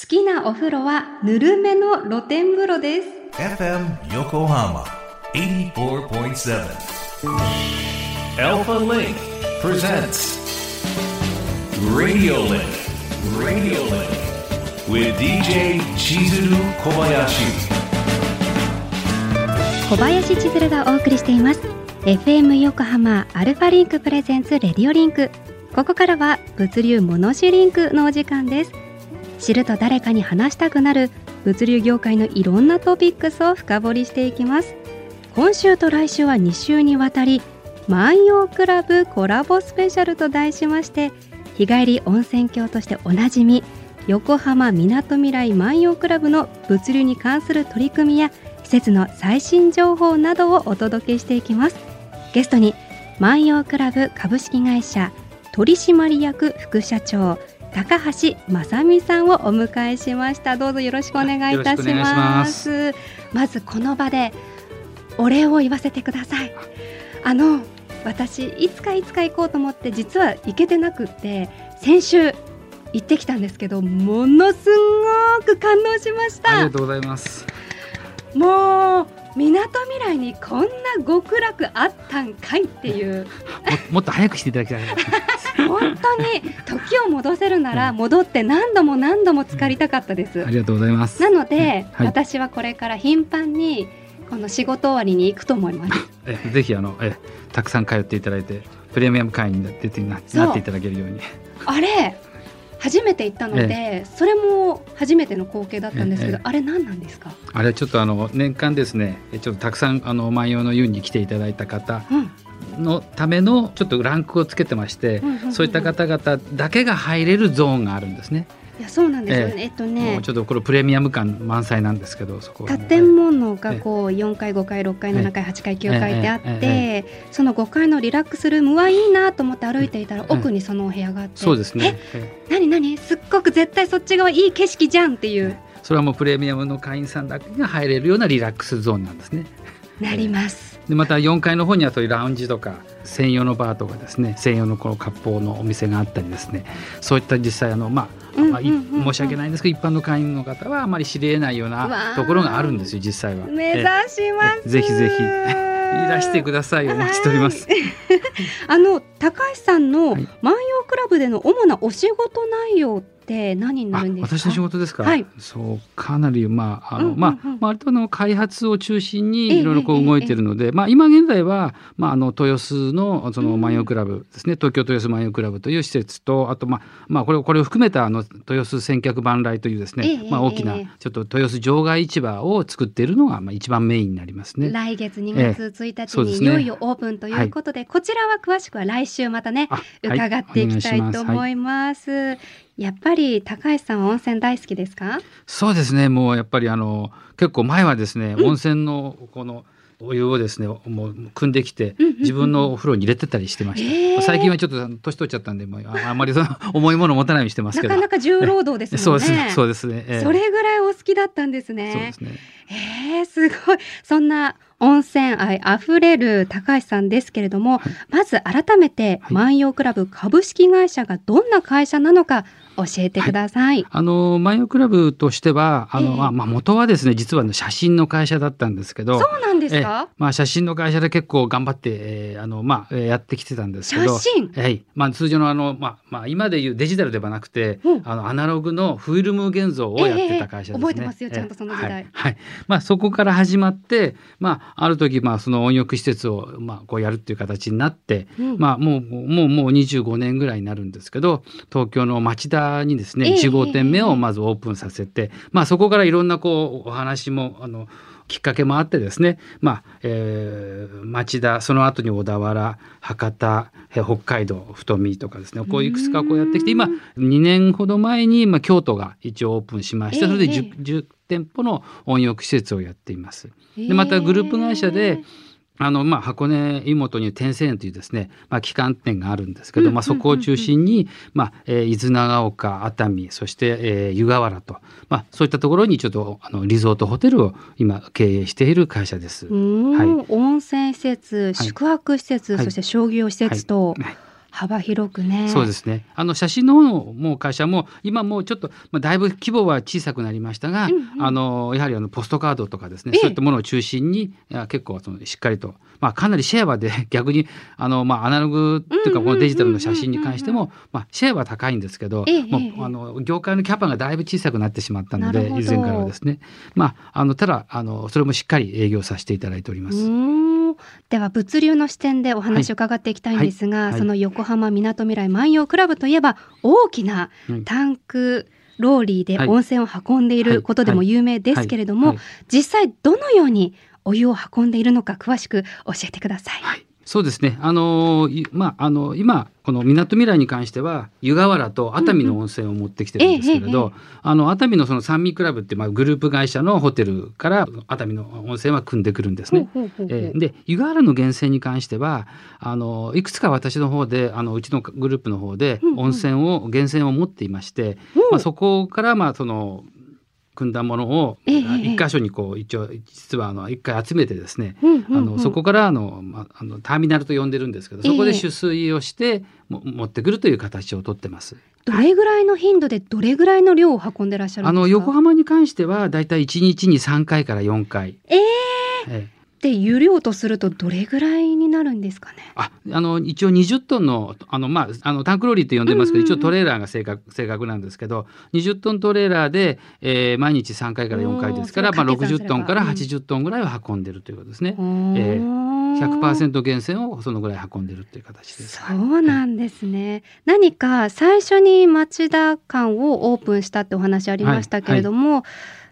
好きなお風呂はぬるめの露天風呂です。FM Yokohama 84.7 Alpha Link presents Radio Link Radio Link with DJ Chizuru Kobayashi. 小林千鶴がお送りしています FM 横浜アルファリンク presents Radio Linkここからは物流モノシリンクのお時間です知ると誰かに話したくなる物流業界のいろんなトピックスを深掘りしていきます。今週と来週は2週にわたり万葉クラブコラボスペシャルと題しまして日帰り温泉郷としておなじみ横浜みなとみらい万葉クラブの物流に関する取り組みや施設の最新情報などをお届けしていきます。ゲストに万葉クラブ株式会社取締役副社長高橋正美さんをお迎えしました。どうぞよろしくお願いいたします。まずこの場でお礼を言わせてください。あの私いつかいつか行こうと思って実は行けてなくって先週行ってきたんですけどものすごく感動しました。ありがとうございます。もうみなとみらいにこんな極楽あったんかいっていう。ももっと早くしていただきたい本当に時を戻せるなら戻って何度も何度も浸かりたかったです、ありがとうございます。なので、はい。私はこれから頻繁にこの仕事終わりに行くと思います。えぜひあのえたくさん通っていただいてプレミアム会員になってなっていただけるように。あれ初めて行ったので、それも初めての光景だったんですけど、ええあれ何なんですか、あれはちょっとあの年間ですねえちょっとたくさんあの万葉の湯に来ていただいた方うん。のためのちょっとランクをつけてまして、そういった方々だけが入れるゾーンがあるんですね。いやそうなんですよね、ええ。っともねうちょっとこれプレミアム感満載なんですけどそこ建物がこう4階5階6階7階8階9階ってあっええてその5階のリラックスルームはいいなと思って歩いていたらえ奥にそのお部屋があってそうですね。ええ何何？すっごく絶対そっち側いい景色じゃんっていう。それはもうプレミアムの会員さんだけが入れるようなリラックスゾーンなんですね。なりますでまた4階の方にはそういうラウンジとか専用のバーとかですね専用のこの割烹のお店があったりですね。そういった実際あのまあ、まあ申し訳ないんですけど一般の会員の方はあまり知り得ないようなところがあるんですよ実際は。目指します。えぜひぜひ。いらしてくださいお待ちしております。あの高橋さんのはい。万葉クラブでの主なお仕事内容って何になあるんですか？私の仕事ですか、はい。そうかなりまああの、うんうんうん。まあまあ割とあの開発を中心ええにいろいろこええう動いてるので、まあ今現在はまああの豊洲のその万葉クラブですね、東京豊洲万葉クラブという施設とあとまあまあこれこれを含めたあの豊洲千客万来というですね、ええまあ大きなええちょっと豊洲場外市場を作っているのがまあ一番メインになりますね。来月2月1日にいよいよオープンということでこちらは詳しくは来週またね伺っていきたいとお願します。はい。思います。やっぱり高橋さんは温泉大好きですか？そうですね。もうやっぱりあの結構前はですね、温泉のこのお湯をですねもう汲んできてうんうんうん自分のお風呂に入れてたりしてました、へー最近はちょっと年取っちゃったんでもうああんまりその 重いもの持たないようにしてますけど。なかなか重労働ですね。そうですね。そうですね、ええ。それぐらいお好きだったんですね。そうですね。えー、すごい。そんな温泉愛あふれる高橋さんですけれども、はい。まず改めてはい。万葉クラブ株式会社がどんな会社なのか教えてください。あのマイオクラブとしてはあの、ええ。まあまあ元はですね実は写真の会社だったんですけどそうなんですええ。か？まあ、写真の会社で結構頑張って、えーあのまあ、えーやってきてたんですけど写真？はい。まあ、通常のあの、まあまあ、今でいうデジタルではなくて、うん。あのアナログのフィルム現像をやってた会社ですね。ええ覚えてますよちゃんとその時代。はい。はい。まあ、そこから始まって、まあ、ある時、まあ、その温浴施設を、まあ、こうやるっていう形になって、うん。まあ、もうもうもう25年ぐらいになるんですけど東京の町田にですね、ええ1号店目をまずオープンさせて、まあ、そこからいろんなこうお話もあのきっかけもあってですね、まあえー町田その後に小田原博多えー北海道太見とかですねこういくつかこうやってきて今2年ほど前に、まあ、京都が一応オープンしましてそれで 10,、10店舗の温浴施設をやっています。でまたグループ会社であの、まあ、箱根湯本に天泉園というですね、まあ、旗艦店があるんですけど、まあ、そこを中心に、まあ、えー伊豆長岡、熱海、そして、えー湯河原と、まあ、そういったところにちょっと、あの、リゾートホテルを今経営している会社です。はい。温泉施設、はい。宿泊施設、はい。そして商業施設と、はい幅広くね。そうですね。あの写真の方のもう会社も今もうちょっとまあだいぶ規模は小さくなりましたが、うんうん。あのやはりあのポストカードとかですね、ええ。そういったものを中心に結構そのしっかりとまあかなりシェアはで 逆にあのまあアナログっていうかこのデジタルの写真に関してもまあシェアは高いんですけど、ええもうええ。あの業界のキャパがだいぶ小さくなってしまったので以前からはですね、まああのただあのそれもしっかり営業させていただいております。では物流の視点でお話を伺っていきたいんですが、はい。はい。その横浜みなとみらい万葉クラブといえば大きなうんタンクローリーではい温泉を運んでいることでも有名ですけれども、実際どのようにお湯を運んでいるのか詳しく教えてください。はい、そうですね。あのいまああの今この港未来に関しては湯河原と熱海の温泉を持ってきてるんですけれど、あの熱海のその三味クラブってまあグループ会社のホテルから熱海の温泉は組んでくるんですね。えーで湯河原の源泉に関してはあのいくつか私の方であのうちのグループの方で温泉を源泉を持っていまして、まあ、そこからまあその組んだものをええ一箇所にこう一応実はあの一回集めてですね、あのそこからあの、まあ、あのターミナルと呼んでるんですけどそこええで取水をして、も持ってくるという形をとってます。どれぐらいの頻度でどれぐらいの量を運んでらっしゃるんですか？あの横浜に関してはだいたい1日に3回から4回。えーええで湯量とするとどれぐらいになるんですかね？ああの一応20トンのあの、まあ、あのタンクローリーと呼んでますけど、一応トレーラーが正確正確なんですけど20トントレーラーで、えー毎日3回から4回ですから、まあ、おーそれ掛け算すれ60ばトンからうん80トンぐらいは運んでるということですね。うーん100%源泉をそのぐらい運んでるっていう形です。そうなんですね。何か最初に町田館をオープンしたってお話ありましたけれども、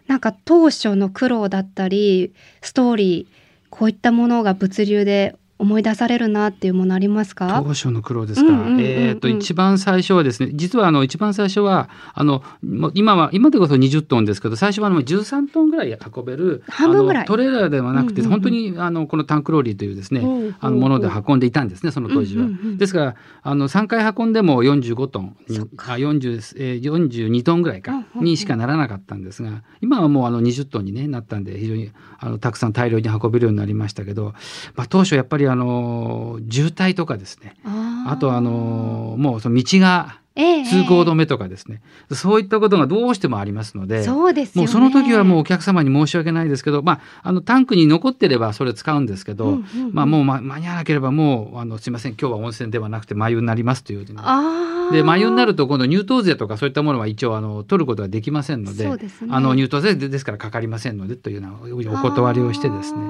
なんか当初の苦労だったりストーリーこういったものが物流で思い出されるなっていうものありますか？当？初の苦労ですか？うんうんうんうんえっ、と一番最初はですね、実はあの一番最初はあの今は今でこそ20トンですけど、最初はあの13トンぐらい運べる半分ぐらい。トレーラーではなくて、うんうんうん。本当にあのこのタンクローリーというですね、ほうほうほう。あのもので運んでいたんですね、その当時は。うんうんうんですからあの3回運んでも45トンあ40、えー、42トンぐらいかにしかならなかったんですが、今はもうあの20トンに、ね、なったんで非常にあのたくさん大量に運べるようになりましたけど、まあ、当初やっぱりあの渋滞とかですね。あとあのもうその道がええ通行止めとかですね、そういったことがどうしてもありますので。そうですよね。もうその時はもうお客様に申し訳ないですけど、まあ、あのタンクに残ってればそれ使うんですけど、うんうんうん。まあ、もう間間に合わなければもうあのすいません今日は温泉ではなくて麻油になりますというふうにあーで麻油になると今度入湯税とかそういったものは一応あの取ることができませんのでですね。あの入湯税でですからかかりませんのでというようなお断りをしてですね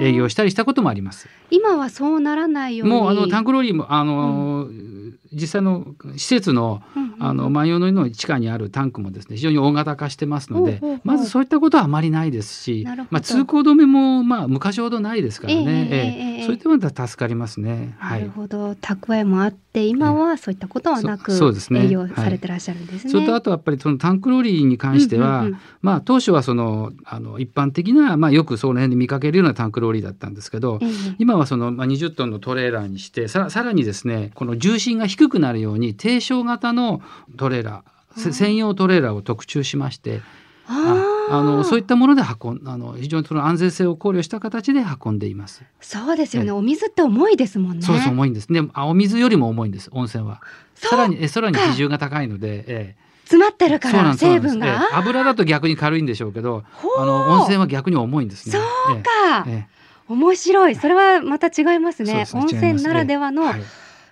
営業したりしたこともあります。今はそうならないように。もうあのタンクローリーもあの、実際の施設の,、あの万葉の湯の地下にあるタンクもですね非常に大型化してますので、まずそういったことはあまりないですし、まあ、通行止めも、まあ、昔ほどないですからね、ええそういったものは助かりますね。なるほど、蓄えもあって今はそういったことはなく、そうですね、営業されてらっしゃるんですね。それとあとやっぱりそのタンクローリーに関しては、まあ、当初はそのあの一般的な、まあ、よくその辺で見かけるようなタンクローリーだったんですけど、今はその、まあ、20トンのトレーラーにしてさらさらにですねこの重心が低くなるように低床型のトレーラーせ専用トレーラーを特注しましてああのそういったもので運んあの非常にその安全性を考慮した形で運んでいます。そうですよね、ええ。お水って重いですもんね。そうそう重いんです。であお水よりも重いんです温泉は。さらにえさらに比重が高いので。ええ。詰まってるから成分なんですええ。が。油だと逆に軽いんでしょうけどあの温泉は逆に重いんですね。そうか、え面白い。それはまた違いますね。ね。温泉ならではのはい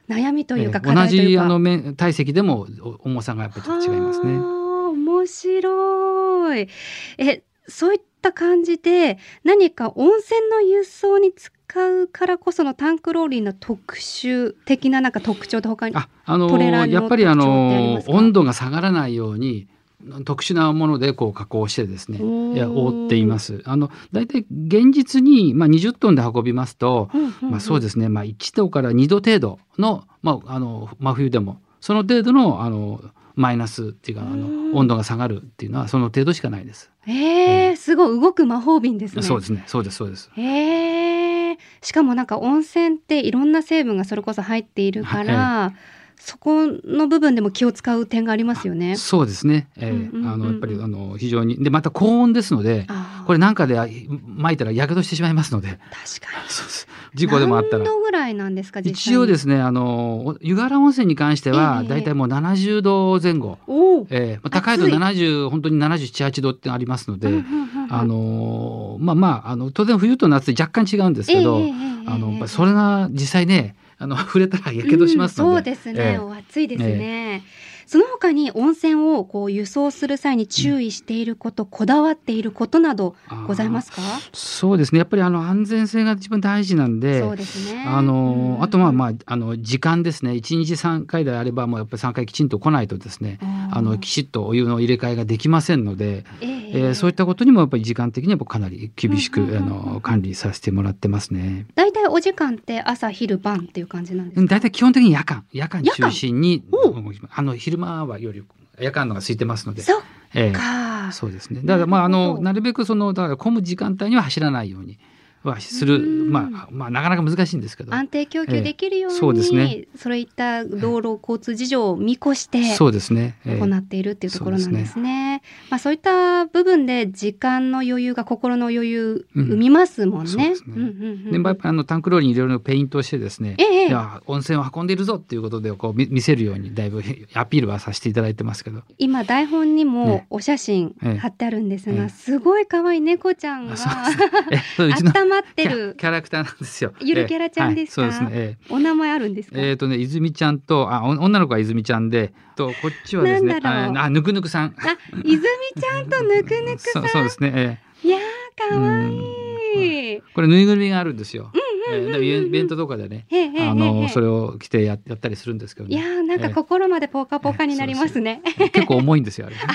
悩みというかいうか、じあの面体積でもお重さがやっぱり違いますね。はあ面白い。えそういった感じで何か温泉の輸送に使うからこそのタンクローリーの特殊的ななんか特徴と他にあ、あのやっぱりあの温度が下がらないように特殊なものでこう加工してですね覆っています。あの大体現実にまあ20トンで運びますと、うんうんうんまあそうですね。まあ1度から2度程度のまああの真冬でもその程度のあのマイナスっていうかあうんの温度が下がるっていうのはその程度しかないです。えー、すごい動く魔法瓶ですね。そうですね。そうですそうです。へえしかもなんか温泉っていろんな成分がそれこそ入っているから、そこの部分でも気を使う点がありますよね。そうですね。えーうんうんあのやっぱりあの非常にでまた高温ですので、これなんかであ巻いたらやけどしてしまいますので、確かに。事故でもあったら何。度ぐらいなんですか実際に？一応ですね、あの湯河原温泉に関してはええだいたいもう70度前後、おお。えーまあ高いと暑い70本当に77、8度ってありますので、うんうんうんうんあのまあまああの当然冬と夏で若干違うんですけど、ええええええあのそれが実際ねあの触れたらやけどしますので、うんそうですね、ええ。お暑いですね、その他に温泉をこう輸送する際に注意していること、こだわっていることなどございますか？そうですね。やっぱりあの安全性が一番大事なんでそうですね。あのうん。あとまあまああの時間ですね。1日3回であればもうやっぱり3回きちんと来ないとですねあのきちっとお湯の入れ替えができませんので、えええーそういったことにもやっぱり時間的にはかなり厳しく、うんうんうんうん。あの管理させてもらってますね。大体お時間って朝昼晩っていう感じなんですか？大体基本的に夜間夜間中心におあの昼間はより夜間のが空いてますので。そっええかそうですね。だからまああのなるべくそのだから混む時間帯には走らないようにはする。うん。まあまあなかなか難しいんですけど。安定供給できるように、ええそうですね。それいった道路交通事情を見越してそうですね。ええ。行っているっていうところなんですね。まあそういった部分で時間の余裕が心の余裕うん。生みますもんね。ですね。うんうんうんでやっぱりあのタンクローリーにいろいろペイントをしてですね、ええ。いや温泉を運んでいるぞっていうことでこう見見せるようにだいぶアピールはさせていただいてますけど。今台本にもね。お写真ええ。貼ってあるんですが、ええ。すごい可愛い猫ちゃんがあそまってるキャラクターなんですよ。ゆるキャラちゃんですか？ええはいそうですね。えお名前あるんですか、ええーとね泉ちゃんとあお女の子は泉ちゃんでとこっちはですねああぬくぬくさん。あ泉ちゃんとぬくぬくさん？そうそうですね。えいやえー可愛いうんこれぬいぐるみがあるんですよ。ええでイベントとかでね、へえへえへえあのそれを着てややったりするんですけどね。いやーなんか心までポカポカになりますね。結構重いんですよあれ。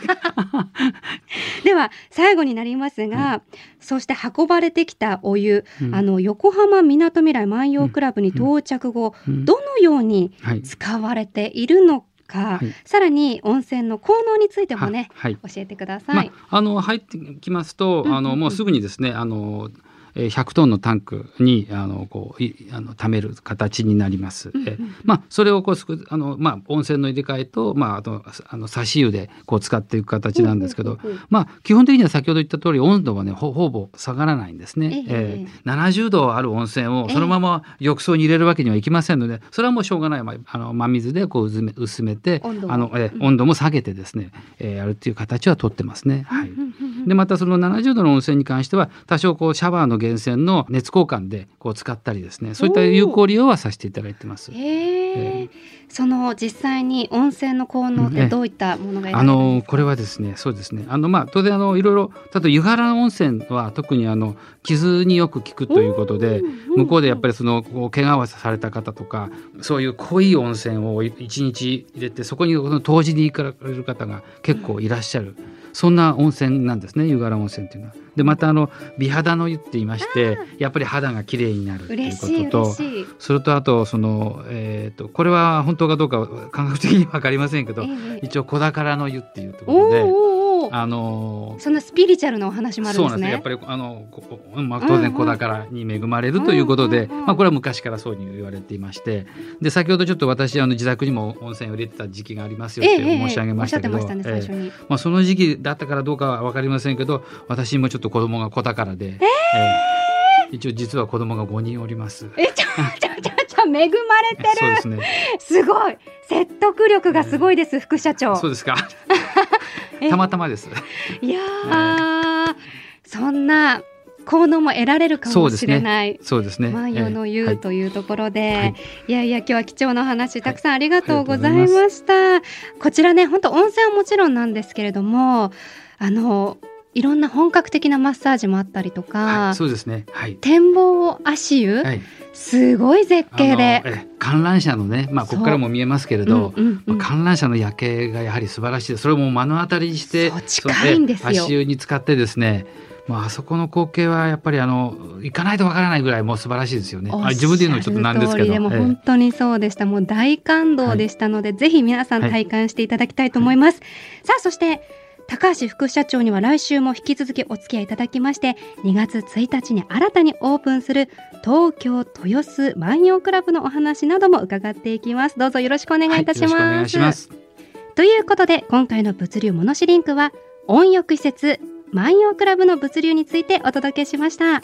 では最後になりますが、そして運ばれてきたお湯、うん。あの横浜みなとみらい万葉クラブに到着後、うん。どのようにはい。使われているのか、はい。さらに温泉の効能についてもね、はい。教えてください。まあ、あの入ってきますと、あのもうすぐにですねあのえー100トンのタンクにあのこういあの貯める形になります。うんうんえーまあそれをこうあのまあ温泉の入れ替えとまああとあの差し湯でこう使っていく形なんですけど、まあ基本的には先ほど言った通り温度はねほほぼ下がらないんですね。えええー70度ある温泉をそのまま浴槽に入れるわけにはいきませんので、それはもうしょうがない、まあ、あの真水でこう薄め薄めて温度をあの、えーうん温度も下げてですね、えーやるっていう形はとってますね。はい。うんうんうんでまたその70度の温泉に関しては多少こうシャワーの源泉の熱交換でこう使ったりですね。そういった有効利用はさせていただいてます。その実際に温泉の効能ってどういったものがあのこれはですねそうですね。あのまあ当然あのいろいろ例えば湯原温泉は特にあの傷によく効くということで向こうでやっぱりその怪我をされた方とかそういう濃い温泉を一日入れてそこにこの湯治に行かれる方が結構いらっしゃる。そんな温泉なんですね湯原温泉っていうのは。でまたあの美肌の湯って言いましてやっぱり肌が綺麗になるっていうことと。それとあとその、えー、とこれは本当かどうかは科学的には分かりませんけど、ええ一応子宝の湯っていうとこおろで、あのそんなスピリチュアルなお話もあるんですね。そうなんですねやっぱりあの、こまあ、当然子宝に恵まれるということで、うんうんうんまあ、これは昔からそうに言われていましてで先ほどちょっと私あの自宅にも温泉を入れてた時期がありますよって申し上げましたけど、おっしゃってましたね最初に。まあ、その時期だったからどうかは分かりませんけど私もちょっと子供が子宝で、えー一応実は子供が5人おります。えちょちょちょ恵まれてるそうですね。すごい説得力がすごいです、副社長そうですか。えたまたまです。いやー、そんな効能も得られるかもしれない、そうですね。万葉の湯えーはいというところで、はいい、やいや今日は貴重なお話たくさんありがとうございました、こちらね本当温泉はもちろんなんですけれどもあのいろんな本格的なマッサージもあったりとか、はい、そうですね。はい。展望足湯、はい。すごい絶景で観覧車のね、まあここからも見えますけれど、うんうんうんまあ観覧車の夜景がやはり素晴らしい。それも目の当たりにして、近いんです足湯に使ってですね。まああそこの光景はやっぱりあの行かないとわからないぐらいもう素晴らしいですよね。あ自分で言うのはちょっとなんですけど。でもええ本当にそうでした。もう大感動でしたので、ぜひ皆さん体感していただきたいと思います。さあ、そして高橋副社長には来週も引き続きお付き合いいただきまして2月1日に新たにオープンする東京豊洲万葉クラブのお話なども伺っていきます。どうぞよろしくお願いいたします,、はい、よろしくお願いします。ということで今回の物流モノシリンクは温浴施設万葉クラブの物流についてお届けしました。